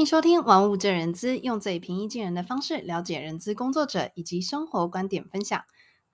迎收听《玩物正人资》，用最平易近人的方式了解人资工作者以及生活观点分享。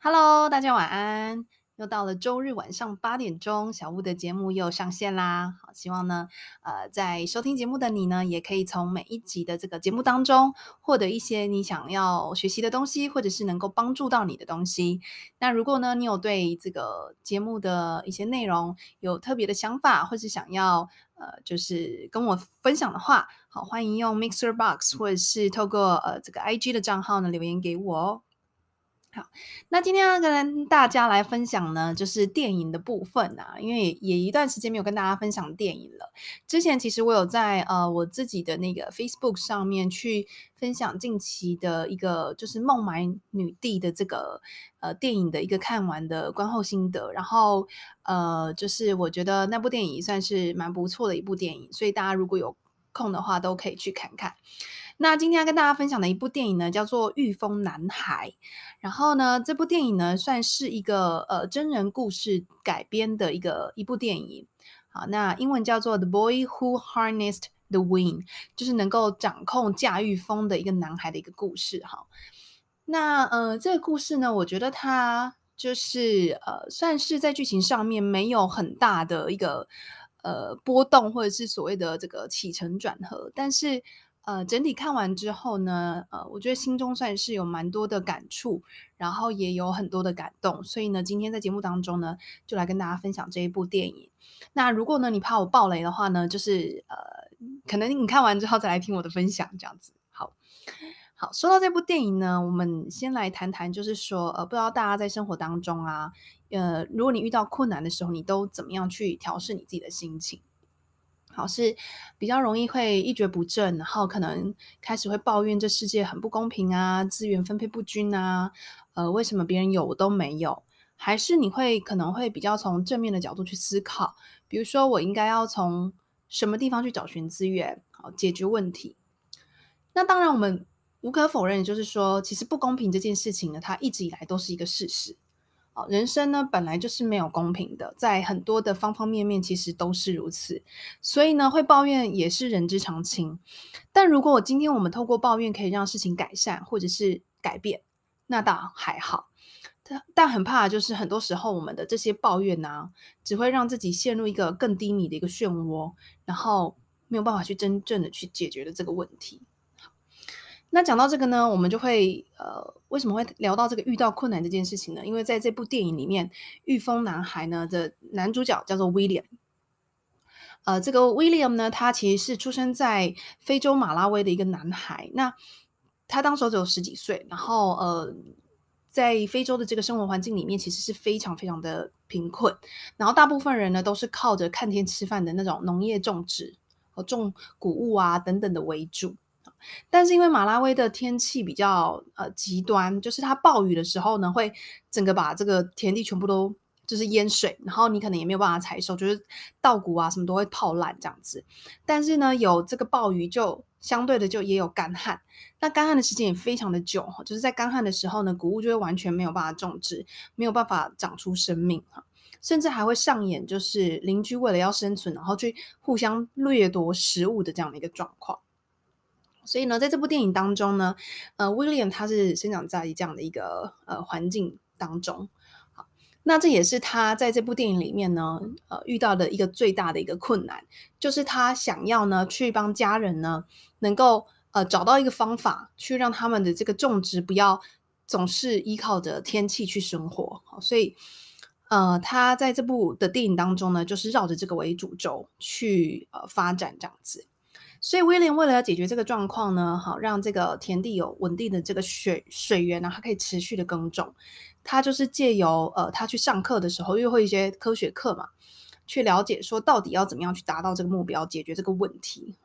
Hello，大家晚安。又到了周日晚上八点钟，小屋的节目又上线啦！好，希望呢，呃，在收听节目的你呢，也可以从每一集的这个节目当中获得一些你想要学习的东西，或者是能够帮助到你的东西。那如果呢，你有对这个节目的一些内容有特别的想法，或是想要呃，就是跟我分享的话，好，欢迎用 Mixer Box 或者是透过呃这个 IG 的账号呢留言给我哦。好，那今天要跟大家来分享呢，就是电影的部分啊，因为也，也一段时间没有跟大家分享电影了。之前其实我有在呃我自己的那个 Facebook 上面去分享近期的一个就是《孟买女帝》的这个呃电影的一个看完的观后心得，然后呃就是我觉得那部电影算是蛮不错的一部电影，所以大家如果有空的话都可以去看看。那今天要跟大家分享的一部电影呢，叫做《御风男孩》。然后呢，这部电影呢，算是一个呃真人故事改编的一个一部电影。好，那英文叫做《The Boy Who Harnessed the Wind》，就是能够掌控驾驭风的一个男孩的一个故事。哈，那呃，这个故事呢，我觉得它就是呃，算是在剧情上面没有很大的一个呃波动，或者是所谓的这个起承转合，但是。呃，整体看完之后呢，呃，我觉得心中算是有蛮多的感触，然后也有很多的感动，所以呢，今天在节目当中呢，就来跟大家分享这一部电影。那如果呢，你怕我爆雷的话呢，就是呃，可能你看完之后再来听我的分享，这样子。好，好，说到这部电影呢，我们先来谈谈，就是说，呃，不知道大家在生活当中啊，呃，如果你遇到困难的时候，你都怎么样去调试你自己的心情？好，是比较容易会一蹶不振，然后可能开始会抱怨这世界很不公平啊，资源分配不均啊，呃，为什么别人有我都没有？还是你会可能会比较从正面的角度去思考，比如说我应该要从什么地方去找寻资源，好，解决问题。那当然，我们无可否认，就是说，其实不公平这件事情呢，它一直以来都是一个事实。人生呢，本来就是没有公平的，在很多的方方面面，其实都是如此。所以呢，会抱怨也是人之常情。但如果我今天我们透过抱怨可以让事情改善或者是改变，那倒还好。但但很怕就是很多时候我们的这些抱怨呢、只会让自己陷入一个更低迷的一个漩涡，然后没有办法去真正的去解决的这个问题。那讲到这个呢，我们就会呃，为什么会聊到这个遇到困难这件事情呢？因为在这部电影里面，《御风男孩》呢的男主角叫做 William。呃，这个 William 呢，他其实是出生在非洲马拉维的一个男孩。那他当时只有十几岁，然后呃，在非洲的这个生活环境里面，其实是非常非常的贫困。然后大部分人呢，都是靠着看天吃饭的那种农业种植和种谷物啊等等的为主。但是因为马拉维的天气比较呃极端，就是它暴雨的时候呢，会整个把这个田地全部都就是淹水，然后你可能也没有办法采收，就是稻谷啊什么都会泡烂这样子。但是呢，有这个暴雨，就相对的就也有干旱。那干旱的时间也非常的久，就是在干旱的时候呢，谷物就会完全没有办法种植，没有办法长出生命，甚至还会上演就是邻居为了要生存，然后去互相掠夺食物的这样的一个状况。所以呢，在这部电影当中呢，呃，William 他是生长在这样的一个呃环境当中。好，那这也是他在这部电影里面呢，呃，遇到的一个最大的一个困难，就是他想要呢去帮家人呢能够呃找到一个方法，去让他们的这个种植不要总是依靠着天气去生活。所以呃，他在这部的电影当中呢，就是绕着这个为主轴去呃发展这样子。所以威廉为了要解决这个状况呢，好让这个田地有稳定的这个水水源呢，它可以持续的耕种。他就是借由呃，他去上课的时候，又会一些科学课嘛，去了解说到底要怎么样去达到这个目标，解决这个问题。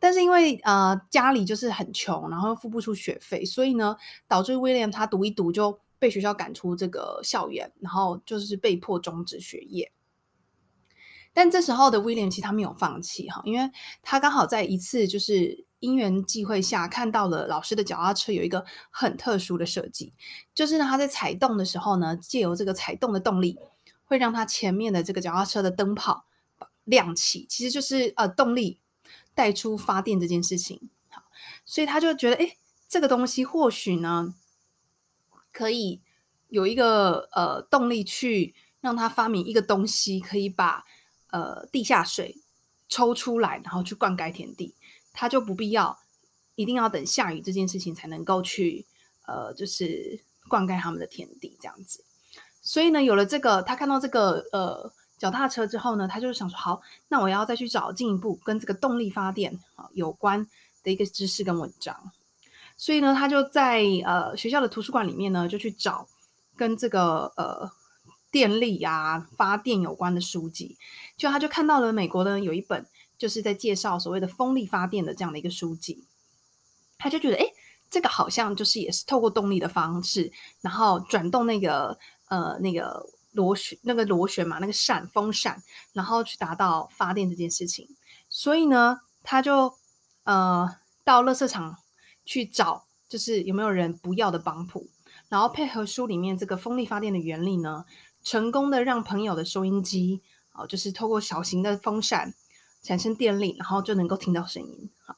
但是因为呃家里就是很穷，然后又付不出学费，所以呢，导致威廉他读一读就被学校赶出这个校园，然后就是被迫终止学业。但这时候的威廉其实他没有放弃哈，因为他刚好在一次就是因缘际会下看到了老师的脚踏车有一个很特殊的设计，就是呢他在踩动的时候呢，借由这个踩动的动力，会让他前面的这个脚踏车的灯泡亮起，其实就是呃动力带出发电这件事情。好，所以他就觉得，哎，这个东西或许呢，可以有一个呃动力去让他发明一个东西，可以把呃地下水抽出来，然后去灌溉田地，他就不必要一定要等下雨这件事情才能够去呃，就是灌溉他们的田地这样子。所以呢，有了这个，他看到这个呃脚踏车之后呢，他就想说，好，那我要再去找进一步跟这个动力发电啊有关的一个知识跟文章。所以呢，他就在呃学校的图书馆里面呢，就去找跟这个呃电力啊发电有关的书籍。就他就看到了美国呢有一本就是在介绍所谓的风力发电的这样的一个书籍，他就觉得，哎，这个好像就是也是透过动力的方式，然后转动那个。呃，那个螺旋，那个螺旋嘛，那个扇风扇，然后去达到发电这件事情。所以呢，他就呃到垃圾场去找，就是有没有人不要的帮浦，然后配合书里面这个风力发电的原理呢，成功的让朋友的收音机啊、呃，就是透过小型的风扇产生电力，然后就能够听到声音。好，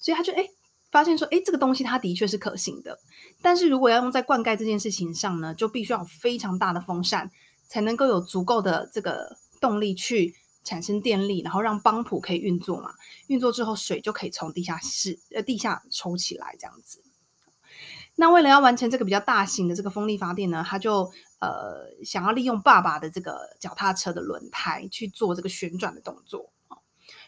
所以他就哎。发现说，哎，这个东西它的确是可行的，但是如果要用在灌溉这件事情上呢，就必须要有非常大的风扇，才能够有足够的这个动力去产生电力，然后让帮浦可以运作嘛。运作之后，水就可以从地下室呃地下抽起来，这样子。那为了要完成这个比较大型的这个风力发电呢，他就呃想要利用爸爸的这个脚踏车的轮胎去做这个旋转的动作。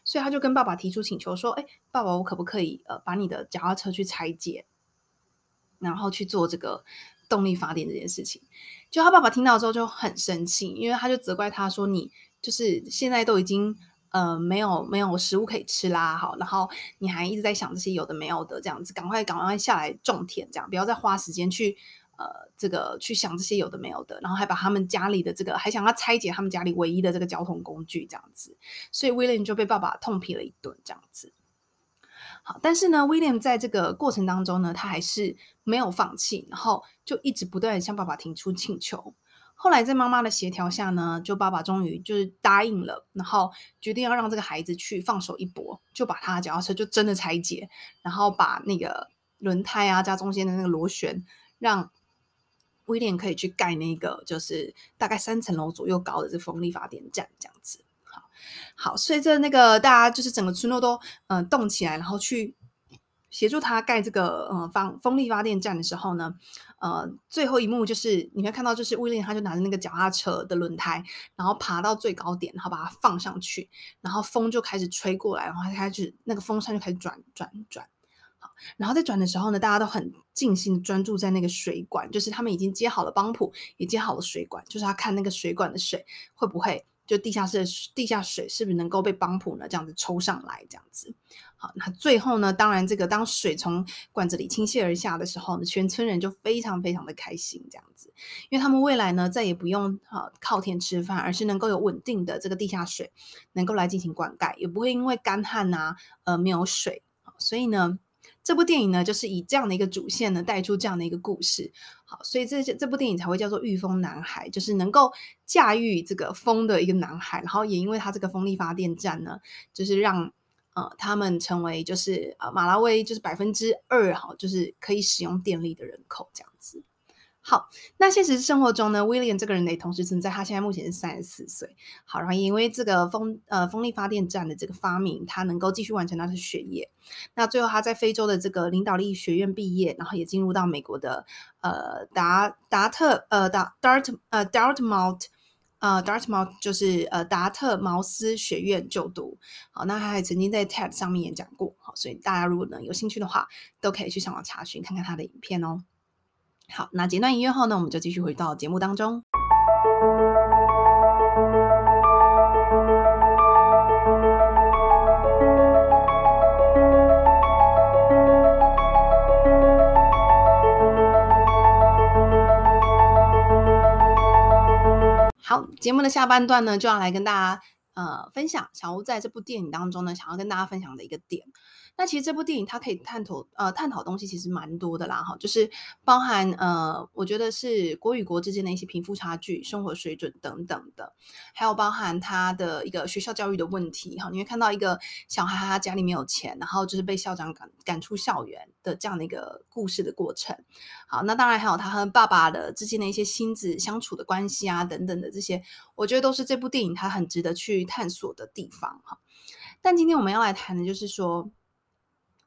所以他就跟爸爸提出请求说：“哎，爸爸，我可不可以呃把你的脚踏车去拆解，然后去做这个动力发电这件事情？”就他爸爸听到之后就很生气，因为他就责怪他说：“你就是现在都已经呃没有没有食物可以吃啦，好，然后你还一直在想这些有的没有的这样子，赶快赶快下来种田，这样不要再花时间去。”呃，这个去想这些有的没有的，然后还把他们家里的这个，还想要拆解他们家里唯一的这个交通工具，这样子，所以 William 就被爸爸痛批了一顿，这样子。好，但是呢，William 在这个过程当中呢，他还是没有放弃，然后就一直不断向爸爸提出请求。后来在妈妈的协调下呢，就爸爸终于就是答应了，然后决定要让这个孩子去放手一搏，就把他的脚踏车就真的拆解，然后把那个轮胎啊加中间的那个螺旋，让威廉可以去盖那个，就是大概三层楼左右高的这风力发电站，这样子。好，好，随着那个大家就是整个村落都嗯、呃、动起来，然后去协助他盖这个呃风风力发电站的时候呢，呃，最后一幕就是你会看到，就是威廉他就拿着那个脚踏车的轮胎，然后爬到最高点，然后把它放上去，然后风就开始吹过来，然后他开始那个风扇就开始转转转。好然后在转的时候呢，大家都很尽心专注在那个水管，就是他们已经接好了帮浦，也接好了水管，就是他看那个水管的水会不会就地下室的地下水是不是能够被帮浦呢这样子抽上来这样子。好，那最后呢，当然这个当水从管子里倾泻而下的时候呢，全村人就非常非常的开心这样子，因为他们未来呢再也不用啊靠天吃饭，而是能够有稳定的这个地下水能够来进行灌溉，也不会因为干旱啊呃没有水，所以呢。这部电影呢，就是以这样的一个主线呢，带出这样的一个故事。好，所以这这部电影才会叫做《御风男孩》，就是能够驾驭这个风的一个男孩。然后也因为他这个风力发电站呢，就是让呃他们成为就是呃马拉维就是百分之二哈，就是可以使用电力的人口这样子。好，那现实生活中呢，William 这个人呢，也同时存在。他现在目前是三十四岁。好，然后因为这个风呃风力发电站的这个发明，他能够继续完成他的学业。那最后他在非洲的这个领导力学院毕业，然后也进入到美国的呃达达特呃达 Dart 呃 Dartmouth 呃 Dartmouth 就是呃达特茅斯学院就读。好，那他还曾经在 TED 上面演讲过。好，所以大家如果呢有兴趣的话，都可以去上网查询看看他的影片哦。好，那简短音乐后呢，我们就继续回到节目当中。节目的下半段呢，就要来跟大家呃分享小吴在这部电影当中呢，想要跟大家分享的一个点。那其实这部电影它可以探讨呃探讨东西其实蛮多的啦哈，就是包含呃我觉得是国与国之间的一些贫富差距、生活水准等等的，还有包含他的一个学校教育的问题哈。你会看到一个小孩他家里没有钱，然后就是被校长赶赶出校园的这样的一个故事的过程。好，那当然还有他和爸爸的之间的一些亲子相处的关系啊等等的这些，我觉得都是这部电影它很值得去探索的地方哈。但今天我们要来谈的就是说。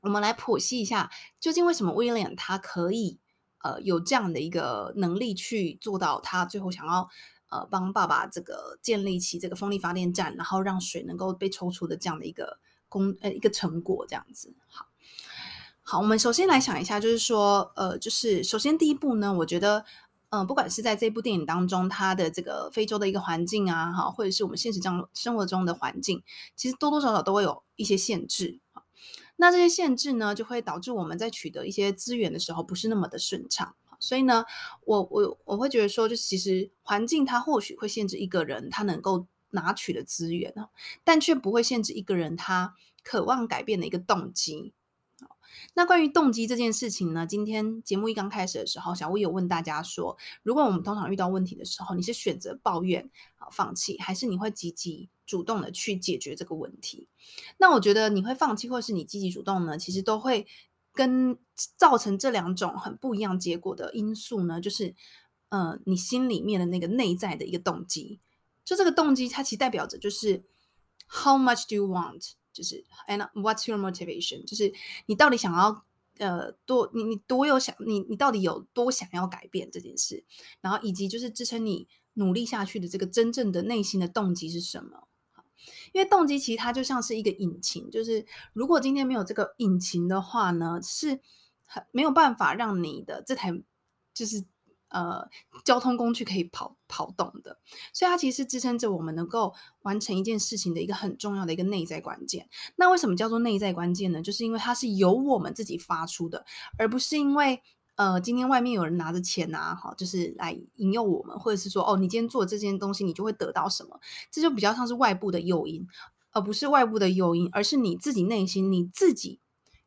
我们来剖析一下，究竟为什么威廉他可以呃有这样的一个能力去做到他最后想要呃帮爸爸这个建立起这个风力发电站，然后让水能够被抽出的这样的一个功呃一个成果这样子。好，好，我们首先来想一下，就是说呃就是首先第一步呢，我觉得嗯、呃、不管是在这部电影当中，它的这个非洲的一个环境啊，哈，或者是我们现实中生活中的环境，其实多多少少都会有一些限制。那这些限制呢，就会导致我们在取得一些资源的时候不是那么的顺畅。所以呢，我我我会觉得说，就其实环境它或许会限制一个人他能够拿取的资源，但却不会限制一个人他渴望改变的一个动机。那关于动机这件事情呢，今天节目一刚开始的时候，小乌有问大家说，如果我们通常遇到问题的时候，你是选择抱怨、啊放弃，还是你会积极主动的去解决这个问题？那我觉得你会放弃，或是你积极主动呢，其实都会跟造成这两种很不一样结果的因素呢，就是呃，你心里面的那个内在的一个动机，就这个动机，它其实代表着就是 How much do you want？就是 and what's your motivation？就是你到底想要呃多你你多有想你你到底有多想要改变这件事，然后以及就是支撑你努力下去的这个真正的内心的动机是什么？因为动机其实它就像是一个引擎，就是如果今天没有这个引擎的话呢，是很没有办法让你的这台就是。呃，交通工具可以跑跑动的，所以它其实支撑着我们能够完成一件事情的一个很重要的一个内在关键。那为什么叫做内在关键呢？就是因为它是由我们自己发出的，而不是因为呃今天外面有人拿着钱啊，哈，就是来引诱我们，或者是说哦，你今天做这件东西，你就会得到什么？这就比较像是外部的诱因，而不是外部的诱因，而是你自己内心你自己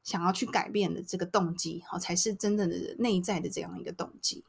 想要去改变的这个动机，哈，才是真正的内在的这样一个动机。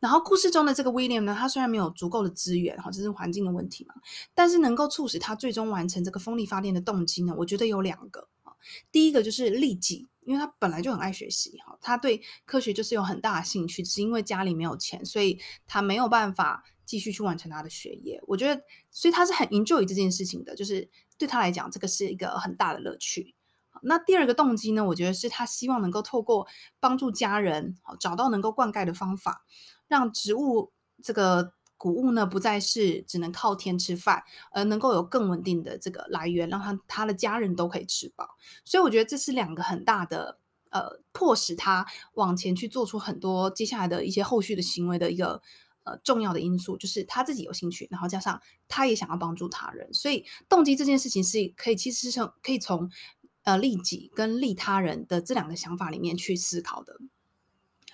然后故事中的这个 William 呢，他虽然没有足够的资源，哈，这是环境的问题嘛，但是能够促使他最终完成这个风力发电的动机呢，我觉得有两个啊。第一个就是利己，因为他本来就很爱学习，哈，他对科学就是有很大的兴趣，只是因为家里没有钱，所以他没有办法继续去完成他的学业。我觉得，所以他是很 enjoy 这件事情的，就是对他来讲，这个是一个很大的乐趣。那第二个动机呢，我觉得是他希望能够透过帮助家人，好找到能够灌溉的方法。让植物这个谷物呢，不再是只能靠天吃饭，而能够有更稳定的这个来源，让他他的家人都可以吃饱。所以我觉得这是两个很大的呃，迫使他往前去做出很多接下来的一些后续的行为的一个呃重要的因素，就是他自己有兴趣，然后加上他也想要帮助他人。所以动机这件事情是可以其实是可以从呃利己跟利他人的这两个想法里面去思考的。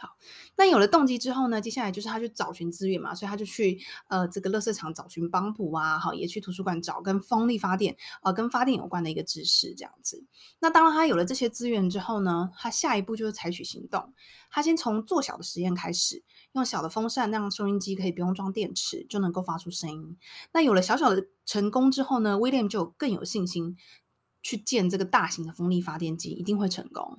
好。那有了动机之后呢，接下来就是他去找寻资源嘛，所以他就去呃这个垃圾场找寻帮补啊，好，也去图书馆找跟风力发电呃跟发电有关的一个知识这样子。那当然他有了这些资源之后呢，他下一步就是采取行动。他先从做小的实验开始，用小的风扇让收音机可以不用装电池就能够发出声音。那有了小小的成功之后呢，William 就更有信心去建这个大型的风力发电机，一定会成功。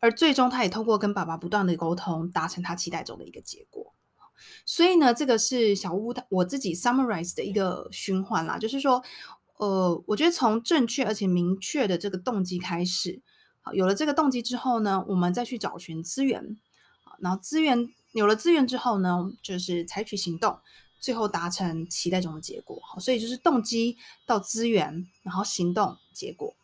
而最终，他也通过跟爸爸不断的沟通，达成他期待中的一个结果。所以呢，这个是小屋我自己 summarize 的一个循环啦，就是说，呃，我觉得从正确而且明确的这个动机开始，好，有了这个动机之后呢，我们再去找寻资源，啊然后资源有了资源之后呢，就是采取行动，最后达成期待中的结果。好，所以就是动机到资源，然后行动，结果。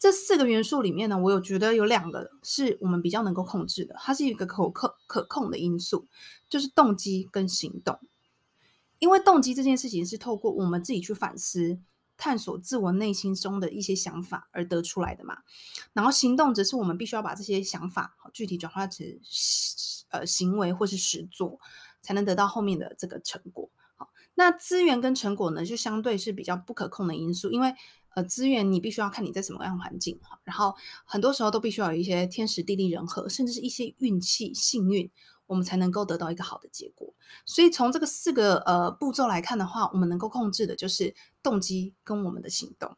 这四个元素里面呢，我有觉得有两个是我们比较能够控制的，它是一个可可可控的因素，就是动机跟行动。因为动机这件事情是透过我们自己去反思、探索自我内心中的一些想法而得出来的嘛，然后行动则是我们必须要把这些想法具体转化成呃行为或是实作，才能得到后面的这个成果。好，那资源跟成果呢，就相对是比较不可控的因素，因为呃资源，你必须要看你在什么样的环境哈，然后很多时候都必须要有一些天时地利人和，甚至是一些运气幸运，我们才能够得到一个好的结果。所以从这个四个呃步骤来看的话，我们能够控制的就是动机跟我们的行动。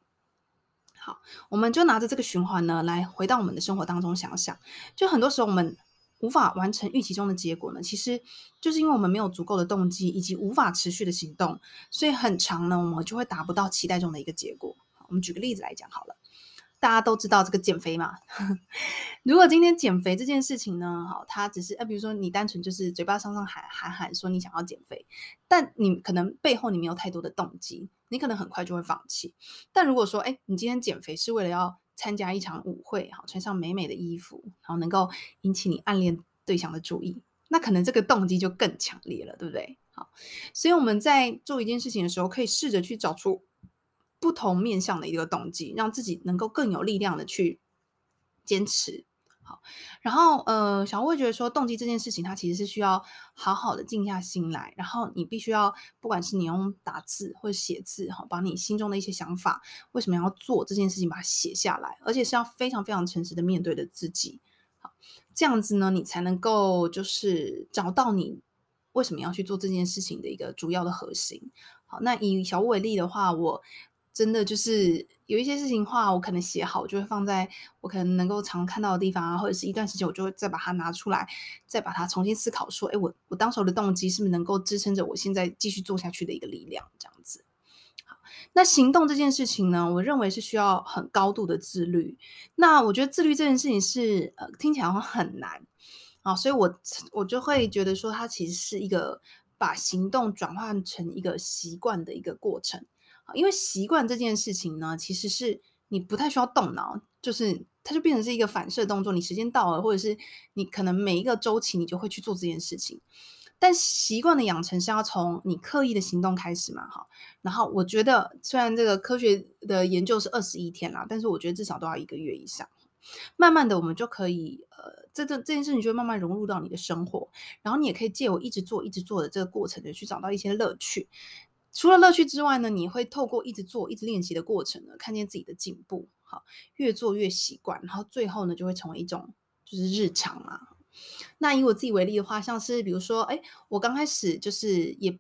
好，我们就拿着这个循环呢，来回到我们的生活当中想想，就很多时候我们无法完成预期中的结果呢，其实就是因为我们没有足够的动机，以及无法持续的行动，所以很长呢，我们就会达不到期待中的一个结果。我们举个例子来讲好了。大家都知道这个减肥嘛？如果今天减肥这件事情呢，好，它只是呃，比如说你单纯就是嘴巴上上喊喊喊说你想要减肥，但你可能背后你没有太多的动机，你可能很快就会放弃。但如果说，哎，你今天减肥是为了要参加一场舞会，好，穿上美美的衣服，然后能够引起你暗恋对象的注意，那可能这个动机就更强烈了，对不对？好，所以我们在做一件事情的时候，可以试着去找出。不同面向的一个动机，让自己能够更有力量的去坚持。好，然后呃，小吴会觉得说，动机这件事情，它其实是需要好好的静下心来，然后你必须要，不管是你用打字或者写字，哈，把你心中的一些想法，为什么要做这件事情，把它写下来，而且是要非常非常诚实的面对的自己。好，这样子呢，你才能够就是找到你为什么要去做这件事情的一个主要的核心。好，那以小吴为例的话，我。真的就是有一些事情的话，我可能写好，就会放在我可能能够常看到的地方啊，或者是一段时间，我就会再把它拿出来，再把它重新思考，说，哎，我我当时候的动机是不是能够支撑着我现在继续做下去的一个力量？这样子。好，那行动这件事情呢，我认为是需要很高度的自律。那我觉得自律这件事情是呃听起来好像很难啊，所以我我就会觉得说，它其实是一个把行动转换成一个习惯的一个过程。因为习惯这件事情呢，其实是你不太需要动脑，就是它就变成是一个反射动作。你时间到了，或者是你可能每一个周期，你就会去做这件事情。但习惯的养成是要从你刻意的行动开始嘛，哈。然后我觉得，虽然这个科学的研究是二十一天啦，但是我觉得至少都要一个月以上。慢慢的，我们就可以，呃，这这这件事情就会慢慢融入到你的生活。然后你也可以借我一直做、一直做的这个过程的去找到一些乐趣。除了乐趣之外呢，你会透过一直做、一直练习的过程呢，看见自己的进步。好，越做越习惯，然后最后呢，就会成为一种就是日常嘛。那以我自己为例的话，像是比如说，哎，我刚开始就是也。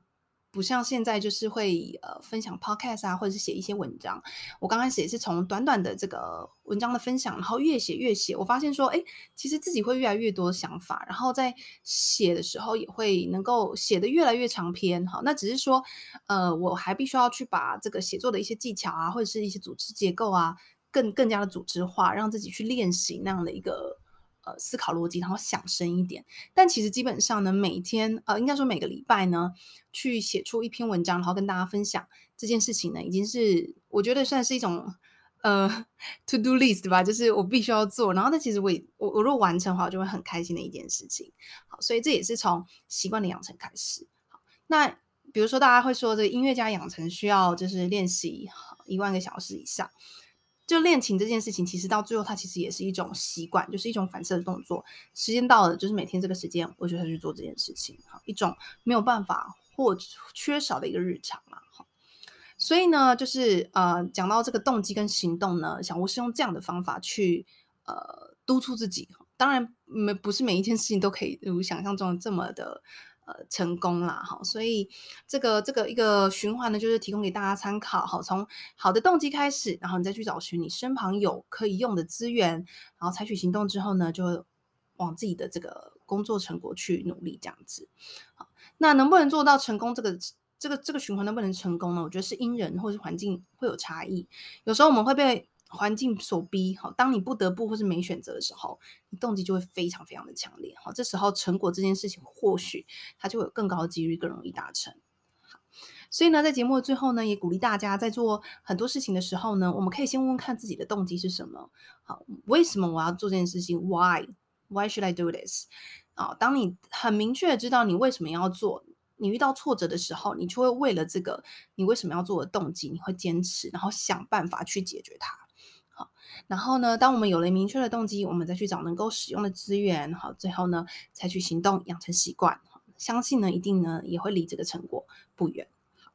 不像现在就是会呃分享 podcast 啊，或者是写一些文章。我刚开始也是从短短的这个文章的分享，然后越写越写，我发现说，哎，其实自己会越来越多想法，然后在写的时候也会能够写得越来越长篇。好，那只是说，呃，我还必须要去把这个写作的一些技巧啊，或者是一些组织结构啊，更更加的组织化，让自己去练习那样的一个。呃，思考逻辑，然后想深一点。但其实基本上呢，每天呃，应该说每个礼拜呢，去写出一篇文章，然后跟大家分享这件事情呢，已经是我觉得算是一种呃 to do list 吧，就是我必须要做。然后，但其实我也我我如果完成的话，我就会很开心的一件事情。好，所以这也是从习惯的养成开始。好，那比如说大家会说，这个音乐家养成需要就是练习一万个小时以上。就练琴这件事情，其实到最后，它其实也是一种习惯，就是一种反射的动作。时间到了，就是每天这个时间，我就会去做这件事情，好，一种没有办法或缺少的一个日常嘛，好。所以呢，就是呃，讲到这个动机跟行动呢，小吴是用这样的方法去呃督促自己。当然，没不是每一件事情都可以如想象中这么的。呃，成功啦，哈，所以这个这个一个循环呢，就是提供给大家参考，好，从好的动机开始，然后你再去找寻你身旁有可以用的资源，然后采取行动之后呢，就往自己的这个工作成果去努力，这样子。好，那能不能做到成功？这个这个这个循环能不能成功呢？我觉得是因人或是环境会有差异，有时候我们会被。环境所逼，好，当你不得不或是没选择的时候，你动机就会非常非常的强烈，好，这时候成果这件事情或许它就会有更高的几率更容易达成。所以呢，在节目的最后呢，也鼓励大家在做很多事情的时候呢，我们可以先问问看自己的动机是什么，好，为什么我要做这件事情？Why？Why should I do this？啊，当你很明确的知道你为什么要做，你遇到挫折的时候，你就会为了这个你为什么要做的动机，你会坚持，然后想办法去解决它。好，然后呢，当我们有了明确的动机，我们再去找能够使用的资源，好，最后呢，采取行动，养成习惯，相信呢，一定呢，也会离这个成果不远。好，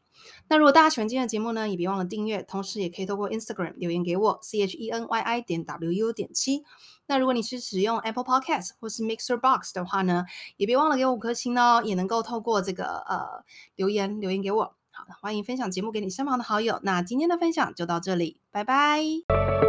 那如果大家喜欢今天的节目呢，也别忘了订阅，同时也可以透过 Instagram 留言给我 c h e n y i 点 w u 点七。那如果你是使用 Apple Podcast 或是 Mixer Box 的话呢，也别忘了给我五颗星哦，也能够透过这个呃留言留言给我。好，欢迎分享节目给你身旁的好友。那今天的分享就到这里，拜拜。